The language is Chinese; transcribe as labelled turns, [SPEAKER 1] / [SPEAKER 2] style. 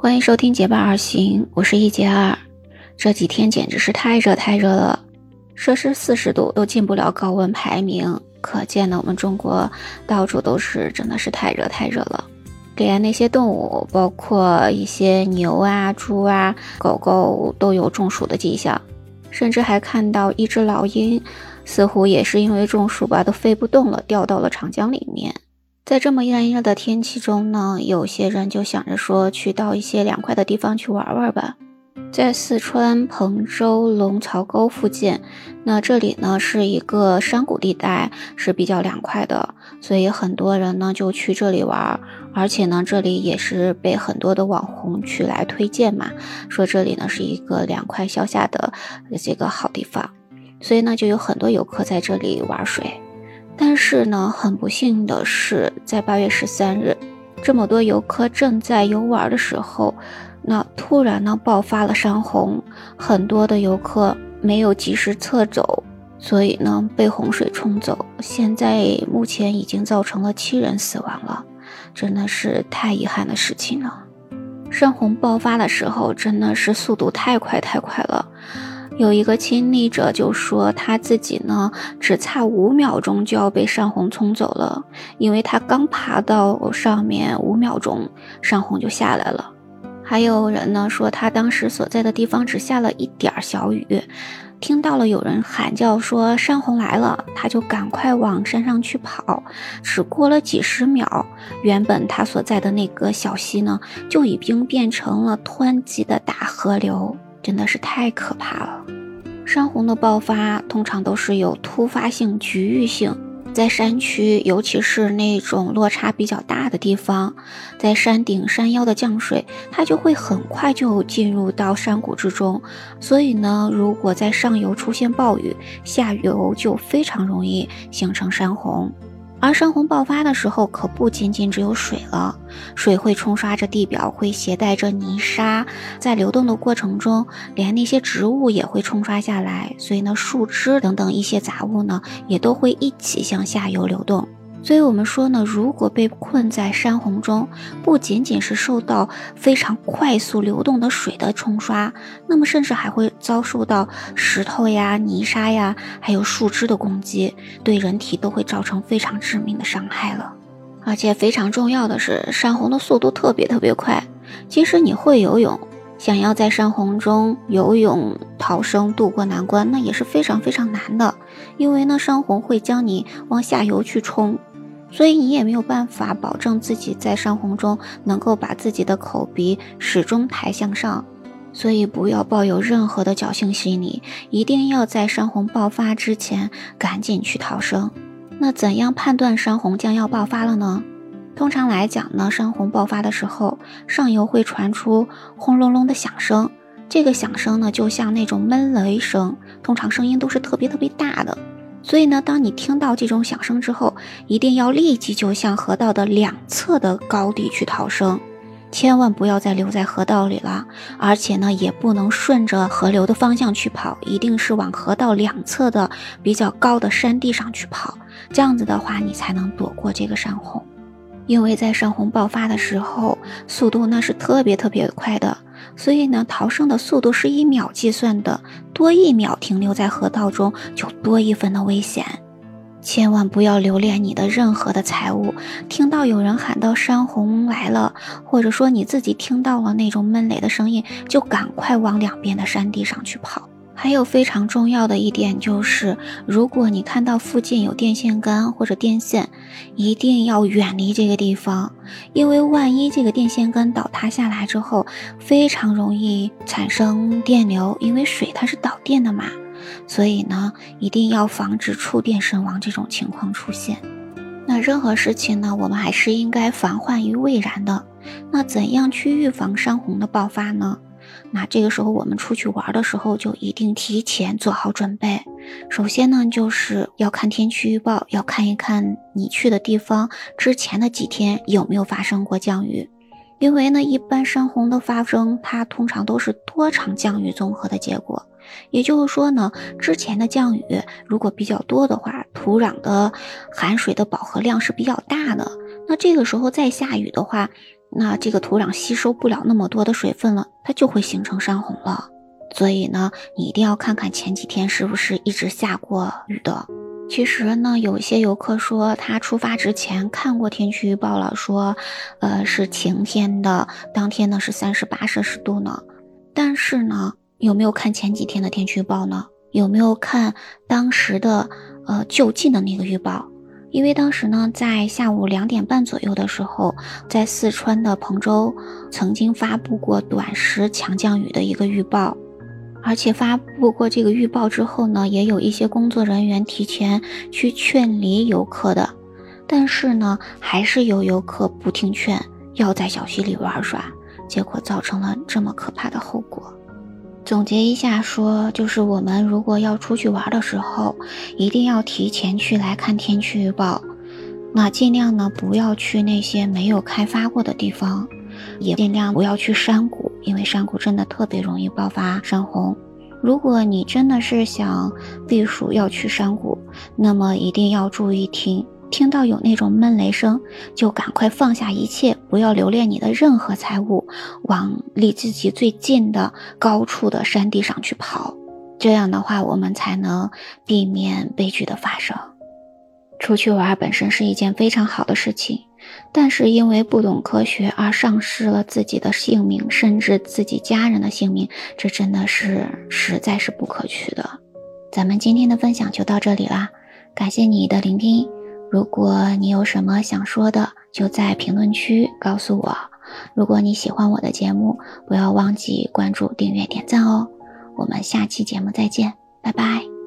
[SPEAKER 1] 欢迎收听结伴而行，我是一杰二。这几天简直是太热太热了，摄氏四十度都进不了高温排名，可见呢我们中国到处都是真的是太热太热了。连那些动物，包括一些牛啊、猪啊、狗狗都有中暑的迹象，甚至还看到一只老鹰，似乎也是因为中暑吧，都飞不动了，掉到了长江里面。在这么炎热的天气中呢，有些人就想着说去到一些凉快的地方去玩玩吧。在四川彭州龙槽沟附近，那这里呢是一个山谷地带，是比较凉快的，所以很多人呢就去这里玩。而且呢，这里也是被很多的网红去来推荐嘛，说这里呢是一个凉快消夏的这个好地方，所以呢就有很多游客在这里玩水。但是呢，很不幸的是，在八月十三日，这么多游客正在游玩的时候，那突然呢爆发了山洪，很多的游客没有及时撤走，所以呢被洪水冲走。现在目前已经造成了七人死亡了，真的是太遗憾的事情了。山洪爆发的时候，真的是速度太快太快了。有一个亲历者就说，他自己呢只差五秒钟就要被山洪冲走了，因为他刚爬到上面五秒钟，山洪就下来了。还有人呢说，他当时所在的地方只下了一点小雨，听到了有人喊叫说山洪来了，他就赶快往山上去跑。只过了几十秒，原本他所在的那个小溪呢就已经变成了湍急的大河流。真的是太可怕了！山洪的爆发通常都是有突发性、局域性，在山区，尤其是那种落差比较大的地方，在山顶、山腰的降水，它就会很快就进入到山谷之中。所以呢，如果在上游出现暴雨，下游就非常容易形成山洪。而山洪爆发的时候，可不仅仅只有水了，水会冲刷着地表，会携带着泥沙，在流动的过程中，连那些植物也会冲刷下来，所以呢，树枝等等一些杂物呢，也都会一起向下游流动。所以我们说呢，如果被困在山洪中，不仅仅是受到非常快速流动的水的冲刷，那么甚至还会遭受到石头呀、泥沙呀，还有树枝的攻击，对人体都会造成非常致命的伤害了。而且非常重要的是，山洪的速度特别特别快，即使你会游泳，想要在山洪中游泳逃生渡过难关，那也是非常非常难的，因为呢，山洪会将你往下游去冲。所以你也没有办法保证自己在山洪中能够把自己的口鼻始终抬向上，所以不要抱有任何的侥幸心理，一定要在山洪爆发之前赶紧去逃生。那怎样判断山洪将要爆发了呢？通常来讲呢，山洪爆发的时候，上游会传出轰隆隆的响声，这个响声呢就像那种闷雷声，通常声音都是特别特别大的。所以呢，当你听到这种响声之后，一定要立即就向河道的两侧的高地去逃生，千万不要再留在河道里了。而且呢，也不能顺着河流的方向去跑，一定是往河道两侧的比较高的山地上去跑。这样子的话，你才能躲过这个山洪。因为在山洪爆发的时候，速度那是特别特别快的。所以呢，逃生的速度是以秒计算的，多一秒停留在河道中，就多一分的危险。千万不要留恋你的任何的财物。听到有人喊到山洪来了，或者说你自己听到了那种闷雷的声音，就赶快往两边的山地上去跑。还有非常重要的一点就是，如果你看到附近有电线杆或者电线，一定要远离这个地方，因为万一这个电线杆倒塌下来之后，非常容易产生电流，因为水它是导电的嘛，所以呢，一定要防止触电身亡这种情况出现。那任何事情呢，我们还是应该防患于未然的。那怎样去预防山洪的爆发呢？那这个时候，我们出去玩的时候，就一定提前做好准备。首先呢，就是要看天气预报，要看一看你去的地方之前的几天有没有发生过降雨。因为呢，一般山洪的发生，它通常都是多场降雨综合的结果。也就是说呢，之前的降雨如果比较多的话，土壤的含水的饱和量是比较大的。那这个时候再下雨的话，那这个土壤吸收不了那么多的水分了，它就会形成山洪了。所以呢，你一定要看看前几天是不是一直下过雨的。其实呢，有些游客说他出发之前看过天气预报了，说，呃是晴天的，当天呢是三十八摄氏度呢。但是呢，有没有看前几天的天气预报呢？有没有看当时的呃就近的那个预报？因为当时呢，在下午两点半左右的时候，在四川的彭州曾经发布过短时强降雨的一个预报。而且发布过这个预报之后呢，也有一些工作人员提前去劝离游客的，但是呢，还是有游客不听劝，要在小溪里玩耍，结果造成了这么可怕的后果。总结一下说，就是我们如果要出去玩的时候，一定要提前去来看天气预报，那尽量呢不要去那些没有开发过的地方。也尽量不要去山谷，因为山谷真的特别容易爆发山洪。如果你真的是想避暑要去山谷，那么一定要注意听，听到有那种闷雷声，就赶快放下一切，不要留恋你的任何财物，往离自己最近的高处的山地上去跑。这样的话，我们才能避免悲剧的发生。出去玩本身是一件非常好的事情。但是因为不懂科学而丧失了自己的性命，甚至自己家人的性命，这真的是实在是不可取的。咱们今天的分享就到这里啦，感谢你的聆听。如果你有什么想说的，就在评论区告诉我。如果你喜欢我的节目，不要忘记关注、订阅、点赞哦。我们下期节目再见，拜拜。